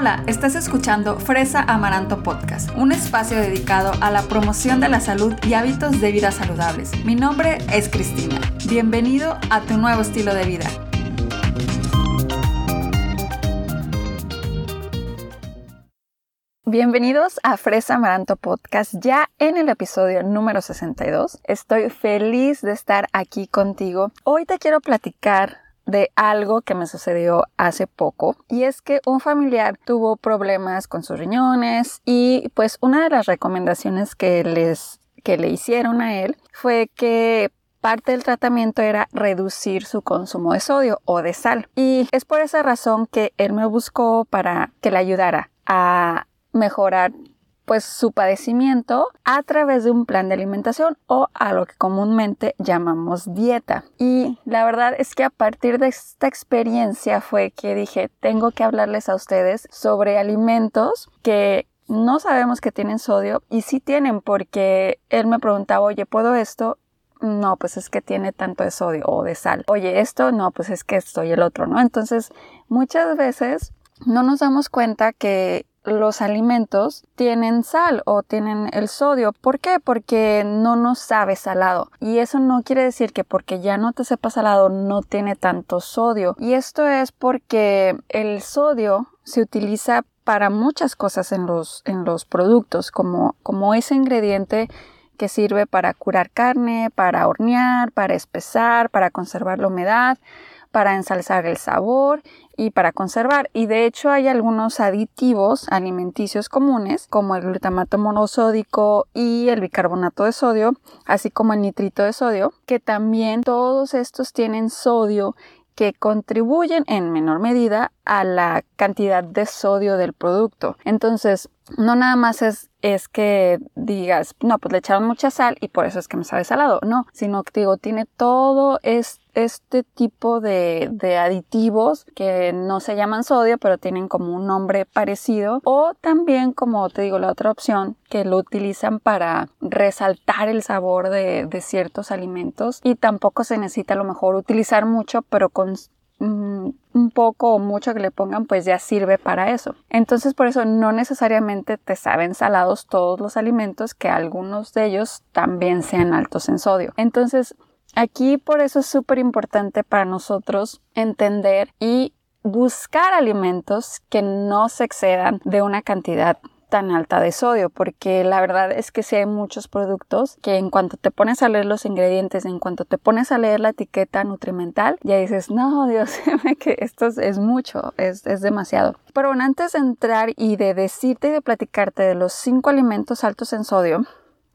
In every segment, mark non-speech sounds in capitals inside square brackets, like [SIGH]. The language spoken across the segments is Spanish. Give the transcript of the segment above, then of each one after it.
Hola, estás escuchando Fresa Amaranto Podcast, un espacio dedicado a la promoción de la salud y hábitos de vida saludables. Mi nombre es Cristina. Bienvenido a tu nuevo estilo de vida. Bienvenidos a Fresa Amaranto Podcast, ya en el episodio número 62. Estoy feliz de estar aquí contigo. Hoy te quiero platicar de algo que me sucedió hace poco y es que un familiar tuvo problemas con sus riñones y pues una de las recomendaciones que les que le hicieron a él fue que parte del tratamiento era reducir su consumo de sodio o de sal. Y es por esa razón que él me buscó para que le ayudara a mejorar pues su padecimiento a través de un plan de alimentación o a lo que comúnmente llamamos dieta. Y la verdad es que a partir de esta experiencia fue que dije, tengo que hablarles a ustedes sobre alimentos que no sabemos que tienen sodio y sí tienen porque él me preguntaba, oye, ¿puedo esto? No, pues es que tiene tanto de sodio o de sal. Oye, esto, no, pues es que esto y el otro, ¿no? Entonces, muchas veces no nos damos cuenta que los alimentos tienen sal o tienen el sodio. ¿Por qué? Porque no nos sabe salado. Y eso no quiere decir que porque ya no te sepa salado no tiene tanto sodio. Y esto es porque el sodio se utiliza para muchas cosas en los, en los productos, como, como ese ingrediente que sirve para curar carne, para hornear, para espesar, para conservar la humedad, para ensalzar el sabor y para conservar. Y de hecho hay algunos aditivos alimenticios comunes como el glutamato monosódico y el bicarbonato de sodio, así como el nitrito de sodio, que también todos estos tienen sodio que contribuyen en menor medida a la cantidad de sodio del producto. Entonces, no nada más es, es que digas, no, pues le echaron mucha sal y por eso es que me sabe salado. No, sino que digo, tiene todo este este tipo de, de, aditivos que no se llaman sodio pero tienen como un nombre parecido o también como te digo la otra opción que lo utilizan para resaltar el sabor de, de ciertos alimentos y tampoco se necesita a lo mejor utilizar mucho pero con un poco o mucho que le pongan pues ya sirve para eso. Entonces por eso no necesariamente te saben salados todos los alimentos que algunos de ellos también sean altos en sodio. Entonces Aquí por eso es súper importante para nosotros entender y buscar alimentos que no se excedan de una cantidad tan alta de sodio, porque la verdad es que si hay muchos productos que en cuanto te pones a leer los ingredientes, en cuanto te pones a leer la etiqueta nutrimental, ya dices, no, [LAUGHS] Dios, [LAUGHS] que esto es mucho, es, es demasiado. Pero bueno, antes de entrar y de decirte y de platicarte de los cinco alimentos altos en sodio,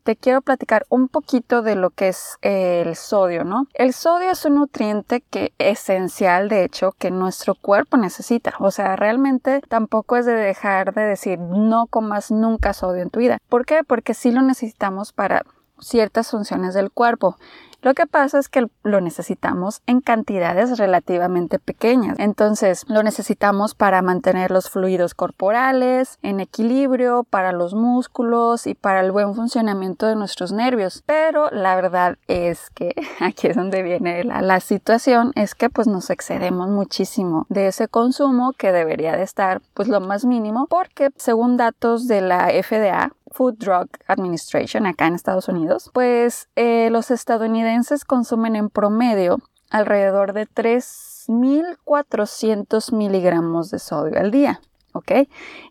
te quiero platicar un poquito de lo que es el sodio, ¿no? El sodio es un nutriente que esencial, de hecho, que nuestro cuerpo necesita. O sea, realmente tampoco es de dejar de decir no comas nunca sodio en tu vida. ¿Por qué? Porque sí lo necesitamos para ciertas funciones del cuerpo. Lo que pasa es que lo necesitamos en cantidades relativamente pequeñas. Entonces, lo necesitamos para mantener los fluidos corporales en equilibrio, para los músculos y para el buen funcionamiento de nuestros nervios. Pero la verdad es que [LAUGHS] aquí es donde viene la, la situación, es que pues nos excedemos muchísimo de ese consumo que debería de estar pues lo más mínimo porque según datos de la FDA, Food Drug Administration acá en Estados Unidos, pues eh, los estadounidenses consumen en promedio alrededor de 3.400 miligramos de sodio al día. ¿Ok?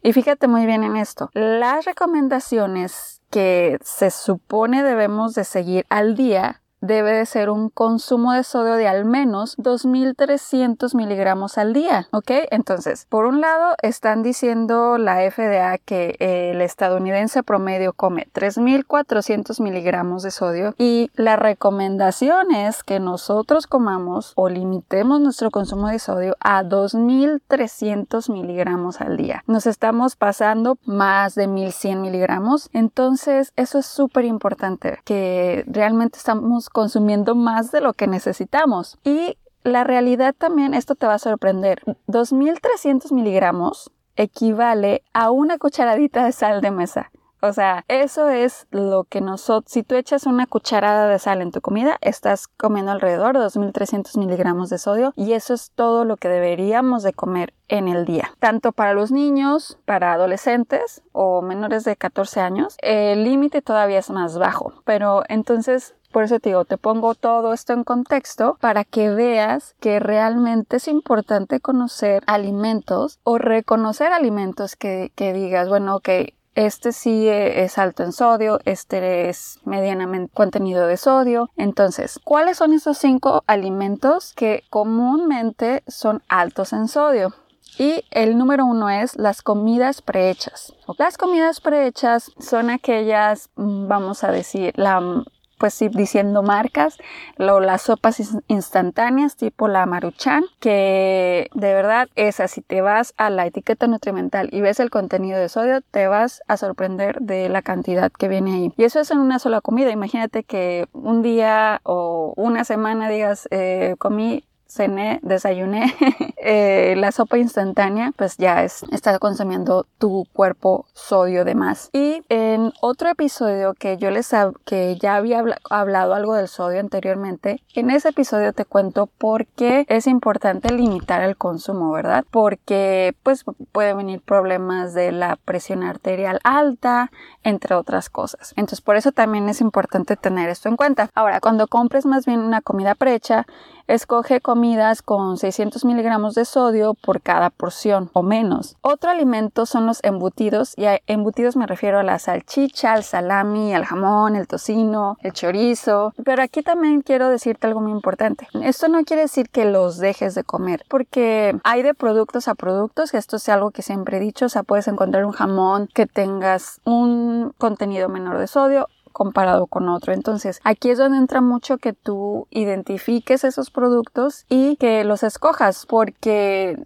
Y fíjate muy bien en esto. Las recomendaciones que se supone debemos de seguir al día debe de ser un consumo de sodio de al menos 2.300 miligramos al día, ¿ok? Entonces, por un lado, están diciendo la FDA que el estadounidense promedio come 3.400 miligramos de sodio y la recomendación es que nosotros comamos o limitemos nuestro consumo de sodio a 2.300 miligramos al día. Nos estamos pasando más de 1.100 miligramos, entonces eso es súper importante que realmente estamos consumiendo más de lo que necesitamos. Y la realidad también, esto te va a sorprender, 2.300 miligramos equivale a una cucharadita de sal de mesa. O sea, eso es lo que nosotros, si tú echas una cucharada de sal en tu comida, estás comiendo alrededor de 2300 miligramos de sodio y eso es todo lo que deberíamos de comer en el día. Tanto para los niños, para adolescentes o menores de 14 años, el límite todavía es más bajo. Pero entonces por eso te digo, te pongo todo esto en contexto para que veas que realmente es importante conocer alimentos o reconocer alimentos que, que digas, bueno, ok, este sí es alto en sodio, este es medianamente contenido de sodio. Entonces, ¿cuáles son esos cinco alimentos que comúnmente son altos en sodio? Y el número uno es las comidas prehechas. Las comidas prehechas son aquellas, mm, vamos a decir, la pues sí, diciendo marcas, lo, las sopas instantáneas tipo la maruchan, que de verdad esa, si te vas a la etiqueta nutrimental y ves el contenido de sodio, te vas a sorprender de la cantidad que viene ahí. Y eso es en una sola comida. Imagínate que un día o una semana digas, eh, comí cené, desayuné, [LAUGHS] eh, la sopa instantánea, pues ya es, está consumiendo tu cuerpo sodio de más. Y en otro episodio que yo les que ya había hablado algo del sodio anteriormente, en ese episodio te cuento por qué es importante limitar el consumo, ¿verdad? Porque pues puede venir problemas de la presión arterial alta, entre otras cosas. Entonces por eso también es importante tener esto en cuenta. Ahora, cuando compres más bien una comida precha, escoge comidas con 600 miligramos de sodio por cada porción o menos. Otro alimento son los embutidos y a embutidos me refiero a la salchicha, al salami, al jamón, el tocino, el chorizo. Pero aquí también quiero decirte algo muy importante. Esto no quiere decir que los dejes de comer porque hay de productos a productos esto es algo que siempre he dicho. Puedes encontrar un jamón que tengas un contenido menor de sodio comparado con otro. Entonces, aquí es donde entra mucho que tú identifiques esos productos y que los escojas porque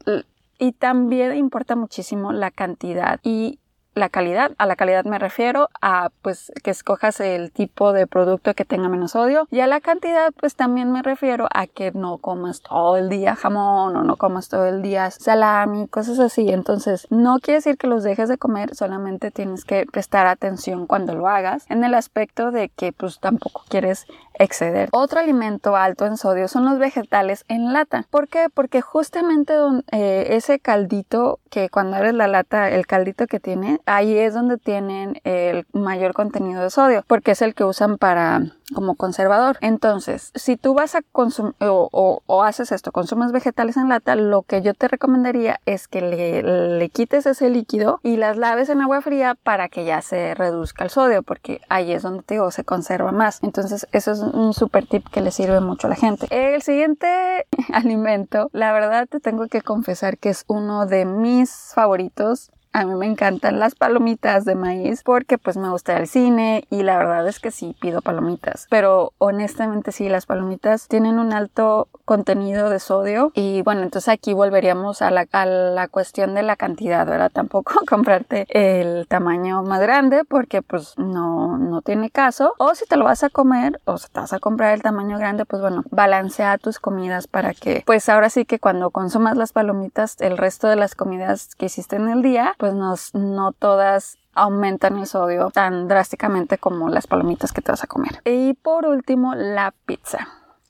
y también importa muchísimo la cantidad y la calidad. A la calidad me refiero a pues que escojas el tipo de producto que tenga menos sodio y a la cantidad pues también me refiero a que no comas todo el día jamón o no comas todo el día salami, cosas así. Entonces no quiere decir que los dejes de comer, solamente tienes que prestar atención cuando lo hagas en el aspecto de que pues tampoco quieres exceder. Otro alimento alto en sodio son los vegetales en lata. ¿Por qué? Porque justamente eh, ese caldito que cuando abres la lata, el caldito que tiene, ahí es donde tienen el mayor contenido de sodio, porque es el que usan para como conservador. Entonces, si tú vas a consumir o, haces esto, consumes vegetales en lata, lo que yo te recomendaría es que le, le, quites ese líquido y las laves en agua fría para que ya se reduzca el sodio, porque ahí es donde te digo, se conserva más. Entonces, eso es un super tip que le sirve mucho a la gente. El siguiente [LAUGHS] alimento, la verdad te tengo que confesar que es uno de mis favoritos a mí me encantan las palomitas de maíz porque pues me gusta el cine y la verdad es que sí pido palomitas. Pero honestamente sí, las palomitas tienen un alto contenido de sodio y bueno, entonces aquí volveríamos a la, a la cuestión de la cantidad, ¿verdad? Tampoco [LAUGHS] comprarte el tamaño más grande porque pues no, no tiene caso. O si te lo vas a comer o si te vas a comprar el tamaño grande, pues bueno, balancea tus comidas para que pues ahora sí que cuando consumas las palomitas, el resto de las comidas que hiciste en el día, pues no todas aumentan el sodio tan drásticamente como las palomitas que te vas a comer. Y por último, la pizza.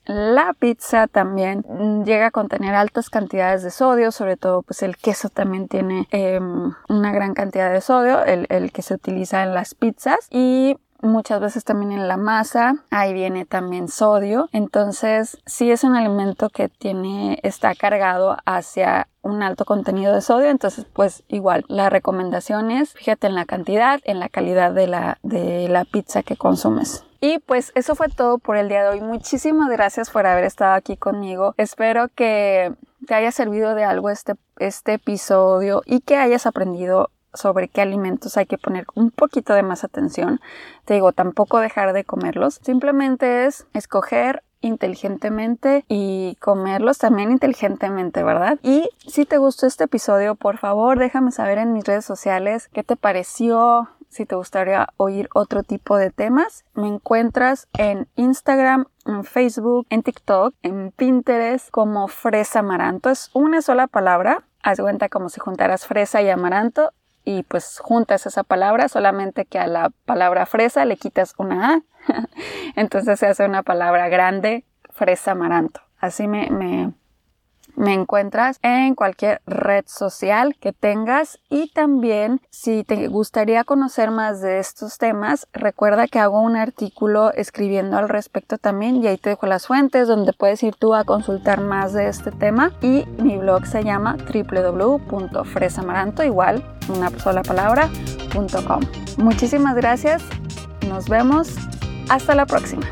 La pizza también llega a contener altas cantidades de sodio, sobre todo pues el queso también tiene em, una gran cantidad de sodio, el, el que se utiliza en las pizzas y muchas veces también en la masa, ahí viene también sodio, entonces sí es un alimento que tiene, está cargado hacia un alto contenido de sodio, entonces pues igual la recomendación es fíjate en la cantidad, en la calidad de la, de la pizza que consumes. Y pues eso fue todo por el día de hoy. Muchísimas gracias por haber estado aquí conmigo. Espero que te haya servido de algo este, este episodio y que hayas aprendido sobre qué alimentos hay que poner un poquito de más atención. Te digo, tampoco dejar de comerlos. Simplemente es escoger inteligentemente y comerlos también inteligentemente, ¿verdad? Y si te gustó este episodio, por favor déjame saber en mis redes sociales qué te pareció, si te gustaría oír otro tipo de temas. Me encuentras en Instagram, en Facebook, en TikTok, en Pinterest como Fresa Amaranto. Es una sola palabra. Haz cuenta como si juntaras fresa y amaranto y pues juntas esa palabra, solamente que a la palabra fresa le quitas una A. [LAUGHS] Entonces se hace una palabra grande, fresa amaranto. Así me, me, me encuentras en cualquier red social que tengas y también si te gustaría conocer más de estos temas, recuerda que hago un artículo escribiendo al respecto también y ahí te dejo las fuentes donde puedes ir tú a consultar más de este tema y mi blog se llama www.fresamaranto igual una sola palabra.com. Muchísimas gracias, nos vemos, hasta la próxima.